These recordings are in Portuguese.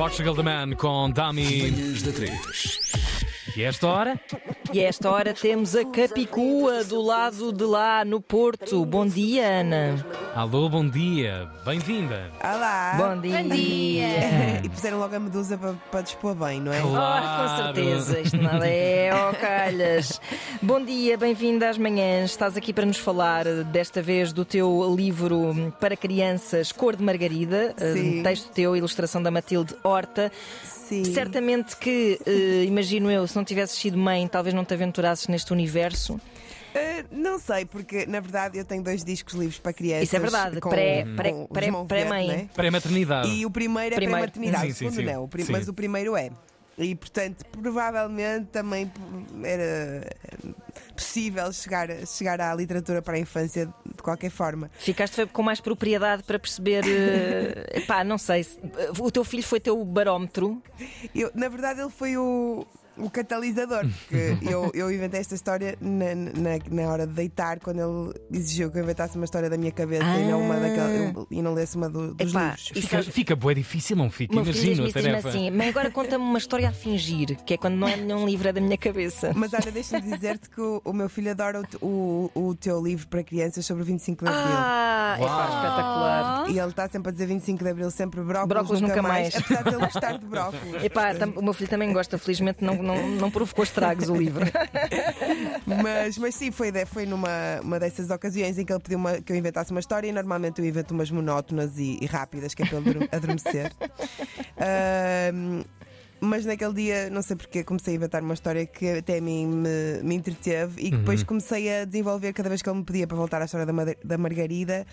Portugal The Man com Dami. Manhãs da 3. E esta hora? E a esta hora temos a Capicua do lado de lá no Porto. Bom dia, Ana. Alô, bom dia. Bem-vinda. Olá! Bom dia. E puseram logo a medusa para, para dispor bem, não é? Claro. Oh, com certeza, isto nada é ó calhas. Bom dia, bem-vinda às manhãs. Estás aqui para nos falar desta vez do teu livro para crianças Cor de Margarida, Sim. um texto teu, ilustração da Matilde Horta. Sim. Certamente que, eh, imagino eu, se não tivesses sido mãe, talvez não te aventurasses neste universo. Ah, não sei, porque na verdade eu tenho dois discos livres para crianças. Isso é verdade, com- pré- com pré- pré- mão pré-mãe. verde, não é? Pré-maternidade. E o primeiro é pré-maternidade, Sim, o sim, segundo sim. não. o pri- Sim. Mas o primeiro é. E portanto, provavelmente também era possível chegar, chegar à literatura para a infância de qualquer forma. Ficaste com mais propriedade para perceber. eh, epá, não sei. se- o teu filho foi teu barómetro. Eu, na verdade, ele foi o, o catalisador, porque eu, eu inventei esta história na, na, na hora de deitar, quando ele exigiu que eu inventasse uma história da minha cabeça e não uma daquela, e não lesse uma do- dos Epá, livros. Fica, fica bué difícil, não fica? Imagino a diz-me tarefa. assim, mas agora conta-me uma história a fingir, que é quando não é nenhum livro, é da minha cabeça. Mas olha, deixa-me dizer-te que o, o meu filho adora o, o, o teu livro para crianças sobre o 25 de Abril. Ah, Uau. espetacular. E ele está sempre a dizer 25 de Abril, sempre brócolis, Brócolis nunca mais. Apesar de ele gostar de brócolis. Epá, o meu filho também gosta, felizmente não, não, não provocou estragos o livro. Mas, mas sim, foi, foi numa uma dessas ocasiões em que ele pediu uma- que eu inventasse uma história e normalmente eu invento umas monótonas e, e rápidas, que é para ele adorme- adormecer. Ahm, mas naquele dia, não sei porque, comecei a inventar uma história que até a mim me, me entreteve e que depois comecei a desenvolver cada vez que ele me pedia para voltar à história da, da Margarida.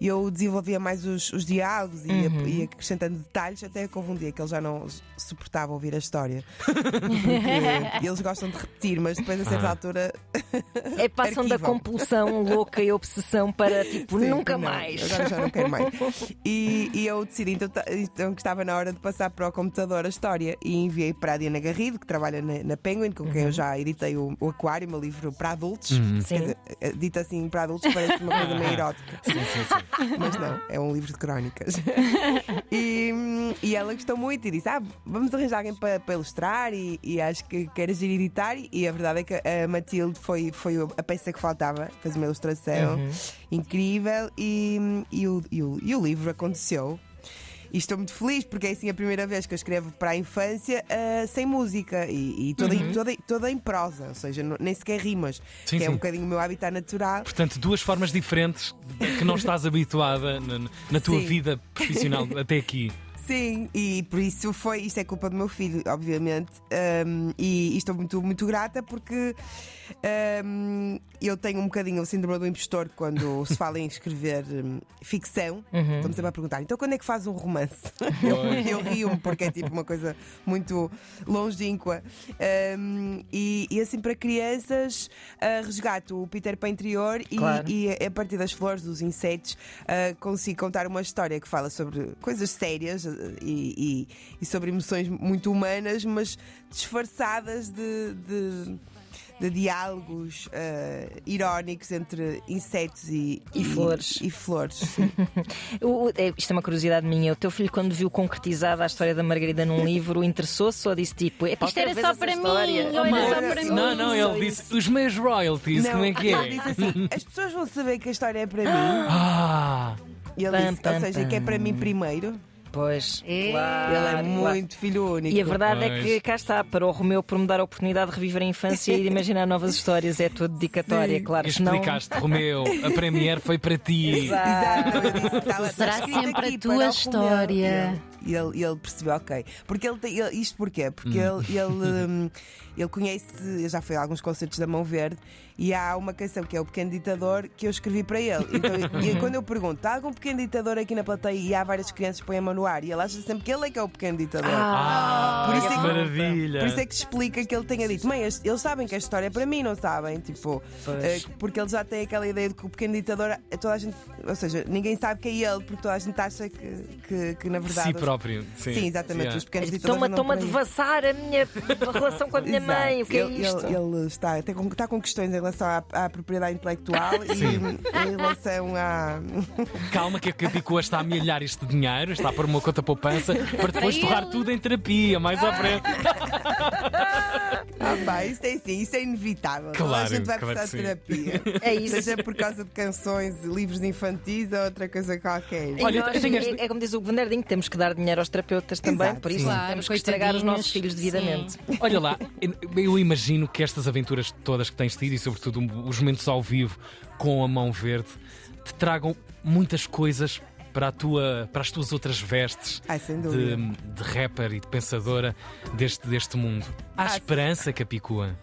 Eu desenvolvia mais os, os diálogos e ia, ia acrescentando detalhes, até que houve um dia que ele já não suportava ouvir a história. Porque eles gostam de repetir, mas depois a certa Ah. altura É passam da compulsão louca e obsessão para tipo, Sim, nunca não, mais. Agora já não quero mais. E, e eu decidi então, então que estava na hora de passar para o computador a história e enviei para a Diana Garrido, que trabalha na, na Penguin, com quem eu já editei o, o Aquário, meu livro para adultos. Dizer, eh, dito assim para adultos parece uma coisa meio erótica. Sim, sim, sim. Mas não, é um livro de crónicas. E, e ela gostou muito e disse: Ah, vamos arranjar alguém para, para ilustrar e, e acho que queres ir editar. E a verdade é que a Matilde foi, foi a peça que faltava, fez uma ilustração incrível e, e, o, e, o, e o livro aconteceu. E estou muito feliz porque é assim a primeira vez que eu escrevo para a infância ah, sem música e, e toda, em- toda, toda em prosa, ou seja, nem sequer rimas, Sim, que é sim. um bocadinho o meu habitat natural. Portanto, duas formas diferentes que não estás habituada na, na tua Sim. vida profissional até aqui. Sim, e por isso foi, isto é culpa do meu filho, obviamente, um, e, e estou muito, muito grata porque um, eu tenho um bocadinho o síndrome do impostor quando se fala em escrever um, ficção. Estamos sempre a perguntar, então quando é que faz um romance? Eu, eu rio-me porque é tipo uma coisa muito longínqua. Um, e, e assim para crianças, uh, resgato o Peter Pan interior e, Claro. e a partir das flores, dos insetos, uh, consigo contar uma história que fala sobre coisas sérias e, e- e sobre emoções muito humanas, mas disfarçadas de. de- de diálogos uh, irónicos entre insetos e, E flores. E, flores. sim. O- o- é, isto é uma curiosidade minha. O teu filho, quando viu concretizada a história da Margarida num livro, interessou-se ou disse tipo: "Epá, Isto era só para mim, história?" ou era só Não, para mim. Não, não, Só ele disse os meus royalties, como é que ele é? disse assim: as pessoas vão saber que a história é para mim. Ah! E ele Pam, disse, pam, ou seja, que é para mim primeiro. Pois, É. claro, Ele é claro. muito filho único. E a verdade é Pois. que cá está, para o Romeu por me dar a oportunidade de reviver a infância e de imaginar novas histórias, é a tua dedicatória, Sim. claro. Explicaste, Romeu, a Premiere foi para ti. Exato, eu disse, "Está- está Será sempre a tua o Romeu." história. E ele, e ele percebeu, ok. Porque ele tem. ele- isto porquê? Porque Hum. ele, ele, hum, ele conhece. Já fui a alguns concertos da Mão Verde e há uma canção que é O Pequeno Ditador que eu escrevi para ele. Então, e quando eu pergunto, há algum pequeno ditador aqui na plateia e há várias crianças que põem a mão no ar e ele acha sempre que ele é que é o pequeno ditador. Ah, Por isso é que maravilha! Por isso é que explica que ele tenha dito, mãe, eles sabem que a história é para mim, não sabem? Tipo, Pois. eh, porque ele já tem aquela ideia de que o pequeno ditador, eh, toda a gente ou seja, ninguém sabe que é ele, porque toda a gente acha que, que, que na verdade. Si próprio. Sim, Sim, exatamente. Yeah. Os pequenos ditadores Toma, andam toma por de aí. vassar a minha relação com a minha Exato. mãe. O que é ele, isto? Ele, ele está, tem está com questões em relação à, à propriedade intelectual e em relação a. Calma que a Capicua está a amelhar este dinheiro, está a pôr uma conta poupança para depois torrar tudo em terapia, mais à frente. Ah, pá, isso é assim, isso é inevitável. Toda a Claro, gente vai claro precisar de que sim. terapia. É isso. Seja por causa de canções, livros infantis ou outra coisa qualquer. E Olha, nós, é, é como diz o Bernardinho, temos que dar dinheiro aos terapeutas também, Exato, por isso sim. Claro, temos que estragar os nossos filhos devidamente. Olha lá, eu imagino que estas aventuras todas que tens tido e, sobretudo, os momentos ao vivo com a mão verde te tragam muitas coisas para, a tua, para as tuas outras vestes Ai, de, de rapper e de pensadora deste, deste mundo. Há Ah, sim. esperança, Capicua?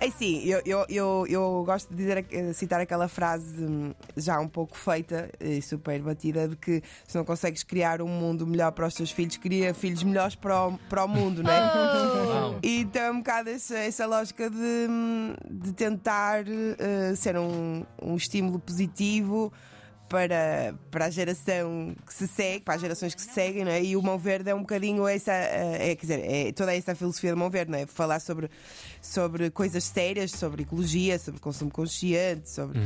É sim, eu, eu, eu, eu gosto de dizer, eh, citar aquela frase hum, já um pouco feita e super batida de que se não consegues criar um mundo melhor para os teus filhos, cria filhos melhores para o, para o mundo, não é? Uau. E então é um bocado essa, essa lógica de, hum, de tentar eh, ser um, um estímulo positivo para, para a geração que se segue, para as gerações que se seguem, não é? E o Mão Verde é um bocadinho essa, eh, é, quer dizer, é toda essa filosofia do Mão Verde, não é? Falar sobre, sobre coisas sérias, sobre ecologia, sobre consumo consciente, sobre,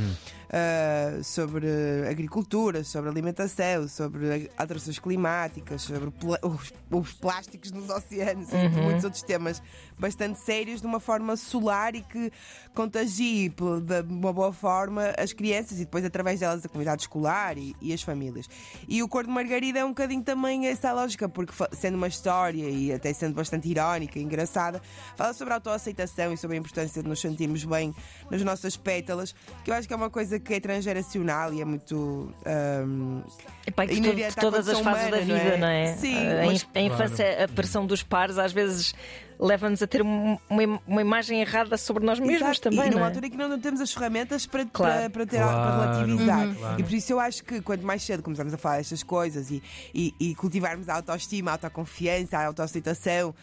ah, sobre agricultura, sobre alimentação, sobre alterações climáticas, sobre os, os plásticos nos oceanos, entre muitos outros temas bastante sérios, de uma forma solar e que contagie de uma boa forma as crianças e depois através delas a comunidade escolar e, e as famílias. E o Cor de Margarida é um bocadinho também essa lógica, porque sendo uma história e até sendo bastante irónica e engraçada, fala sobre a autoaceitação e sobre a importância de nos sentirmos bem nas nossas pétalas, que eu acho que é uma coisa que é transgeracional e é muito. ahm, Epá, e que à todas as fases da humana, vida, não não é? é? Sim, a, mas- a infância, a pressão dos pares, às vezes leva-nos a ter um- uma, uma imagem errada sobre nós mesmos Exato, também. E não numa é? altura em que nós não temos as ferramentas para, Claro. para, para, ter, Claro, para relativizar. Uhum. claro. E por isso eu acho que quanto mais cedo começarmos a falar estas coisas e, e, e cultivarmos a autoestima, a autoconfiança, a autoaceitação,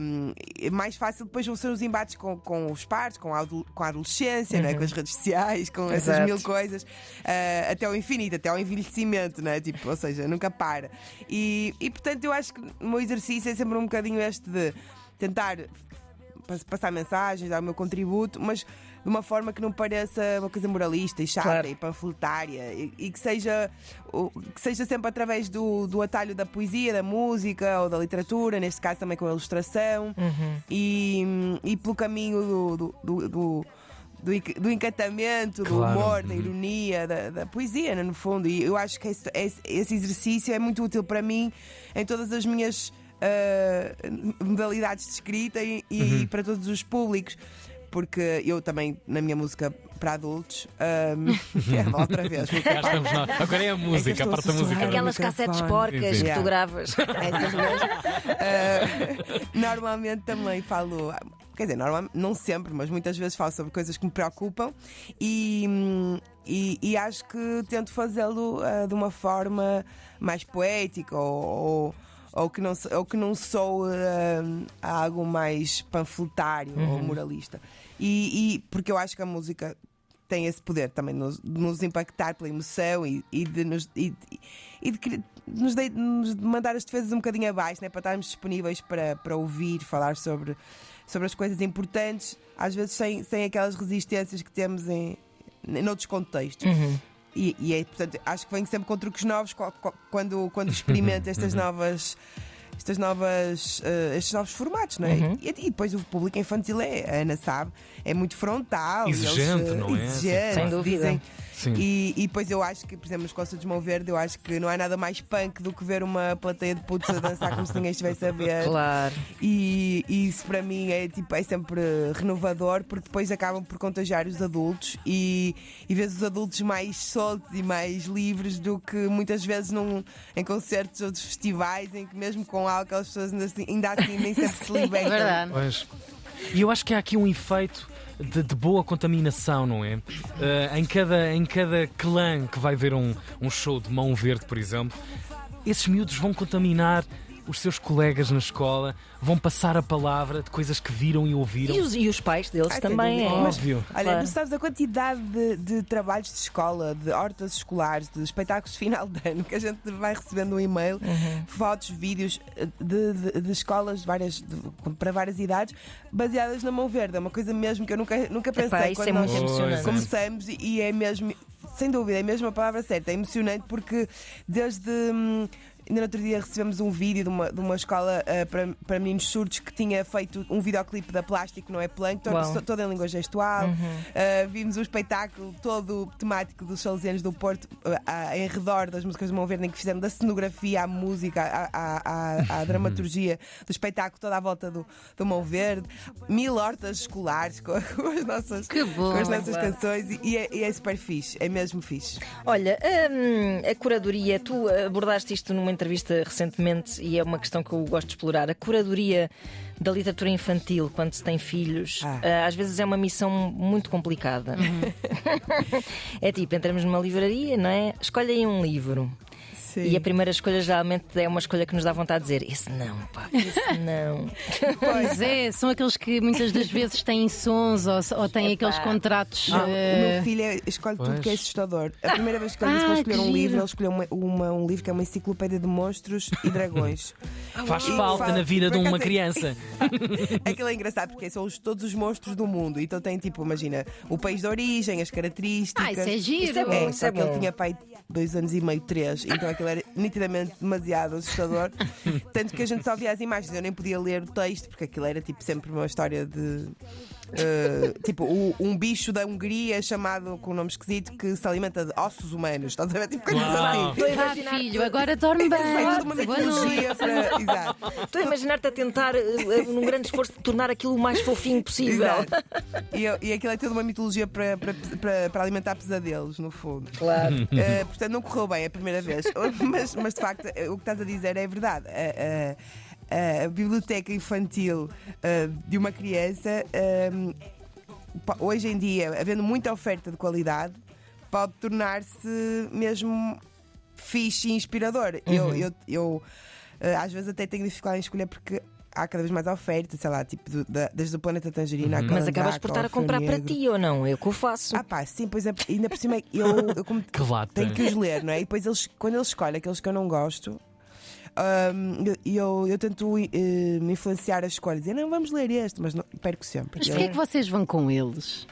hum, é mais fácil depois vão ser os embates com, com os pares, com a, com a adolescência, não é? com as redes sociais, com essas Exato. mil coisas, ah, até ao infinito, até ao envelhecimento, não é? Tipo, ou seja, nunca para. E, e portanto eu acho que o meu exercício é sempre um bocadinho este de tentar pas- passar mensagens, dar o meu contributo, mas de uma forma que não pareça uma coisa moralista e chata Claro. e panfletária e, e que, seja, que seja sempre através do, do atalho da poesia, da música ou da literatura, neste caso também com a ilustração e, e pelo caminho do. do- do- do- do enc- do encantamento, do Claro. humor, da Uhum. ironia, da, da poesia, né, no fundo. E eu acho que esse- esse exercício é muito útil para mim em todas as minhas ah, modalidades de escrita e, e Uhum. para todos os públicos. Porque eu também, na minha música para adultos, ahm, é, outra vez. nós. Agora é a música, estou a parte da música. Aquelas cassetes porcas Sim, que tu gravas. Ah, normalmente também falo. Quer dizer, normalmente, não sempre, mas muitas vezes falo sobre coisas que me preocupam e, e, e acho que tento fazê-lo ah, de uma forma mais poética ou, ou, ou que não, ou que não sou ah, algo mais panfletário ou moralista. E, e porque eu acho que a música tem esse poder também de nos, de nos impactar pela emoção e, e de nos. E, e de, cri- nos, de, nos mandar as defesas um bocadinho abaixo, né, para estarmos disponíveis para, para ouvir, falar sobre, sobre as coisas importantes, às vezes sem, sem aquelas resistências que temos em, em outros contextos. E, e é, portanto, acho que venho sempre com truques novos quando, quando experimento estas novas. Estas novas, eh, estes novos formatos, não é? E, e depois o público infantil é, a Ana sabe, é muito frontal. e eles, Exigente, eh, não é? Exigente, Sem dúvida. dizem- Sim. e, e depois eu acho que, por exemplo, nos Concertos de Mão Verde, eu acho que não há nada mais punk do que ver uma plateia de putos a dançar como se ninguém estivesse a ver. Claro. E, e isso para mim é, tipo, é sempre renovador porque depois acabam por contagiar os adultos e, e vês os adultos mais soltos e mais livres do que muitas vezes num, em concertos ou festivais em que mesmo com álcool as pessoas ainda assim, ainda assim nem sempre se É libertam. verdade. Pois. E eu acho que há aqui um efeito de, de boa contaminação, não é? Eh, em, cada, em cada clã que vai ver um, um show de mão verde, por exemplo, esses miúdos vão contaminar os seus colegas na escola vão passar a palavra de coisas que viram e ouviram. E os, e os pais deles Ai, também. É. Óbvio. Olha, Claro. não sabes a quantidade de, de trabalhos de escola, de hortas escolares, de espetáculos de final de ano que a gente vai recebendo um e-mail, Uhum. fotos, vídeos de, de- de escolas de várias, de- para várias idades, baseadas na mão verde. É uma coisa mesmo que eu nunca, nunca pensei Epá, isso quando é muito nós emocionante. começamos e- e é mesmo, sem dúvida, é mesmo a palavra certa, é emocionante porque desde. hum, Ainda no outro dia recebemos um vídeo de uma, de uma escola eh, para, para meninos surdos que tinha feito um videoclipe da Plástico, não é Plankton, so- todo em língua gestual. Uh, vimos o espetáculo todo temático dos Salesianos do Porto uh, em redor das músicas de Mão Verde, em que fizemos da cenografia à música, à, à- à- à dramaturgia do espetáculo toda à volta do, do Mão Verde. Mil hortas escolares com, com as nossas, bom. com as nossas canções e, e é, e é super fixe, é mesmo fixe. Olha, hum, a curadoria, tu abordaste isto numa entrevista recentemente e é uma questão que eu gosto de explorar. A curadoria da literatura infantil, quando se tem filhos, Ah. ah, às vezes é uma missão muito complicada. é tipo, entramos numa livraria, não é? Escolhe aí um livro. Sim. E a primeira escolha geralmente é uma escolha que nos dá vontade de dizer: esse não, pá, esse não. Pois é, são aqueles que muitas das vezes têm sons ou, ou têm Epá. aqueles contratos. Não, o eh, meu filho é- escolhe tudo Pois. que é assustador. A primeira vez que ele disse Ah, para escolher um livro, ele escolheu uma, uma- um livro que é uma enciclopédia de monstros e dragões. Faz Uau. falta na vida de uma é- criança. Aquilo é engraçado porque são os- todos os monstros do mundo. Então tem tipo, imagina, o país de origem, as características. Ah, isso é giro. Isso é bom. É, isso só é que ele bom. tinha pai dois anos e meio, três, então aquilo era nitidamente demasiado assustador. Tanto que a gente só via as imagens, eu nem podia ler o texto, porque aquilo era tipo sempre uma história de. Eh, tipo, o- um bicho da Hungria chamado com um nome esquisito que se alimenta de ossos humanos. Estás a ver? Tipo coisas assim. Estou a Ah, imaginar- filho, agora dorme bem. Tudo uma mitologia para. Exato. Estou a imaginar-te a tentar, eh, eh, num grande esforço, de tornar aquilo o mais fofinho possível. Exato. E, e aquilo é tudo uma mitologia para, para, para, para alimentar pesadelos, no fundo. Claro. Uh, portanto, não correu bem a primeira vez. mas, mas de facto, uh, o que estás a dizer é verdade. A- a- biblioteca infantil uh, de uma criança, um, pa- hoje em dia, havendo muita oferta de qualidade, pode tornar-se mesmo fixe e inspirador. Eu, eu, eu, uh, às vezes até tenho dificuldade em escolher porque. Há cada vez mais oferta, sei lá, tipo, do- da- desde o Planeta Tangerina à Mas acabas por estar a comprar para ti ou não? Eu que o faço. Ah, pá, sim, pois é, ainda por cima eu, eu como Que lata. tenho que os ler, não é? E depois eles, quando eles escolhem aqueles que eu não gosto, hum, eu, eu, eu tento eh, me influenciar as escolhas. Dizer, não, vamos ler este, mas não, perco sempre. Mas porquê é que vocês vão com eles?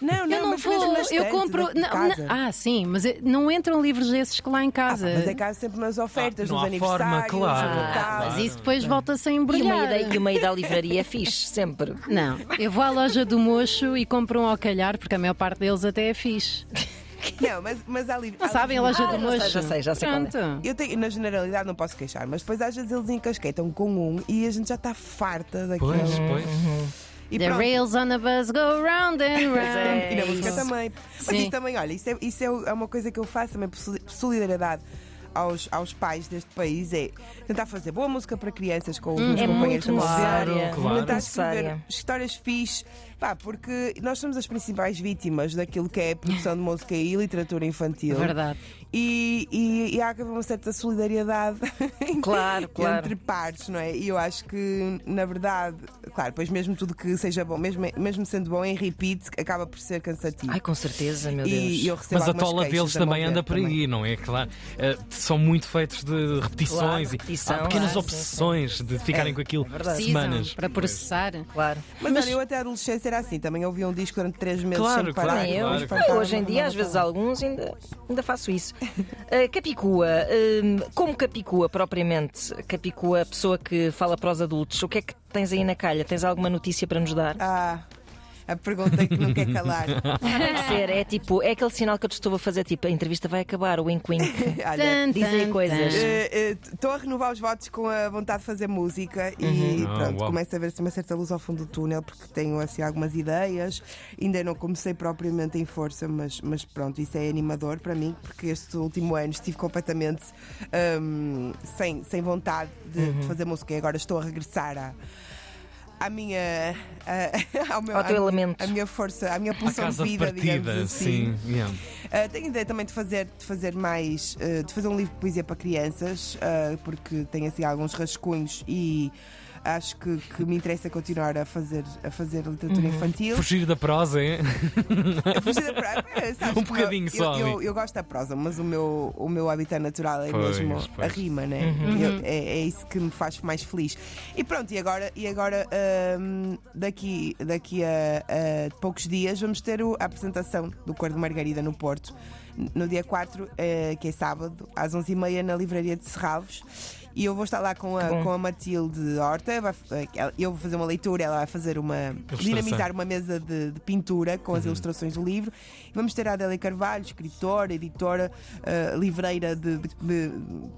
Não, não, eu não mas vou, eu compro. não, casa. não- ah, sim, mas eh, não entram livros desses que lá em Ah, casa. mas é cá sempre nas ofertas, Ah, nos há forma, aniversários, claro. Ah, mas Claro. isso depois volta-se a E uma, embrulhar. ida, e uma ida à livraria é fixe, sempre. Não, eu vou à loja do mocho e compro um ao calhar, porque a maior parte deles até é fixe. Não, mas, mas há livros. Não sabem a loja Ah, do já sei, já sei, já sei qual é. Eu tenho, na generalidade não posso queixar, mas depois às vezes eles encasquetam com um e a gente já está farta daquilo. Pois, pois. E The pronto. rails on the bus go round and round. é. E na música também. Mas Sim. isso também, olha, isso, é, isso é uma coisa que eu faço também por soli- por solidariedade aos, aos pais deste país é tentar fazer boa música para crianças com os meus É companheiros muito necessária. Claro. tentar escrever histórias fixe, pá, porque nós somos as principais vítimas daquilo que é a produção de música e literatura infantil. Verdade. E, e, e há que haver uma certa solidariedade Claro, claro. entre pares, não é? E eu acho que, na verdade, claro, pois mesmo tudo que seja bom, mesmo, mesmo sendo bom em repeat, acaba por ser cansativo. Ai, com certeza, meu Deus. e, e eu recebo Mas a tola deles também anda por também. aí, não é? Claro. Eh, são muito feitos de repetições Claro, e repetição, há pequenas claro, sim, obsessões de ficarem É, com aquilo verdade. semanas. Para processar. Claro. Mas, olha, eu até a adolescência era assim, também ouvia um disco durante três meses Claro, sem claro, parar. Nem eu. claro, E claro. hoje em dia, às vezes, alguns ainda, ainda faço isso. Uh, Capicua, hum, como Capicua propriamente, Capicua, a pessoa que fala para os adultos, o que é que tens aí na calha? Tens alguma notícia para nos dar? Ah, a pergunta que não quer calar. Ser, é tipo, é aquele sinal que eu te estou a fazer, tipo, a entrevista vai acabar, o wink wink. Olha, Tan, Diz aí tan, coisas. tan. Estou a renovar os votos com a vontade de fazer música e Uhum. Pronto, uau. começa a ver-se uma certa luz ao fundo do túnel porque tenho assim algumas ideias. Ainda não comecei propriamente em força, mas, mas pronto, isso é animador para mim porque este último ano estive completamente hum, sem, sem vontade de, Uhum. de fazer música e agora estou a regressar à, à minha. a- ao meu, Ao teu à minha- elemento. A minha força, à minha pulsão de vida, digamos partida, assim. sim. yeah. Uh, tenho ideia também de fazer, de fazer mais, uh, de fazer um livro de poesia para crianças, uh, porque tenho assim alguns rascunhos e acho que, que me interessa continuar a fazer, a fazer literatura infantil. Fugir da prosa, hein? Eu fugi da prosa, é, sabes, Um bocadinho eu, só, Eu, eu, eu gosto da prosa, mas o meu, o meu habitat natural é Pois, mesmo pois. a rima, né? Eu- é, é isso que me faz mais feliz. E pronto, e agora, e agora hum, daqui, daqui a, a poucos dias vamos ter o- a apresentação do Cor de Margarida no Porto. No dia 4, eh, que é sábado, às 11h30 na Livraria de Serralvos. E eu vou estar lá com a, com a Matilde Horta. vai- eh, eu vou fazer uma leitura, ela vai fazer uma. dinamizar uma mesa de, de pintura com as ilustrações do livro. E vamos ter a Adélia Carvalho, escritora, editora, eh, livreira de, de- de-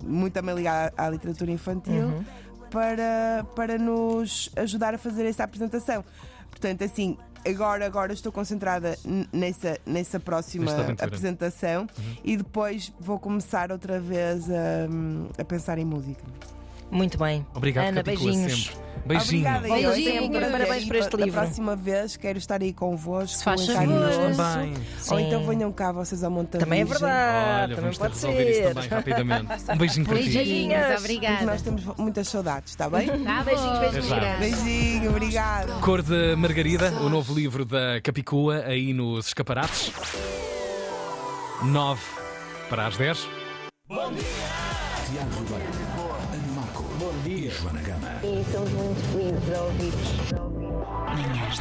muito também ligada à, à literatura infantil, para, para nos ajudar a fazer esta apresentação. Portanto, assim. Agora, agora estou concentrada nessa, nessa próxima apresentação e depois vou começar outra vez a, a pensar em música. Muito bem. Obrigado, Ana, Capicua, beijinhos. sempre. Beijinho. Obrigada, Beijinho. eu sempre. Parabéns E por este da livro. próxima vez quero estar aí convosco. Se faz favor. Também. Ou Sim. então venham cá vocês ao Monte Também é verdade. Olha, também vamos pode de resolver isso ser. também rapidamente. Um beijinho para ti. Beijinhos, Beijinhos. Porque obrigada. nós temos muitas saudades, está bem? Tá Beijinhos, bom. beijinhos. Beijinho, obrigada. Cor de Margarida, o novo livro da Capicua, aí nos escaparates. 9 para as 10. Tiago Ribeiro, Ana Marco e Joana Gama. E somos muito felizes a ouvir-vos.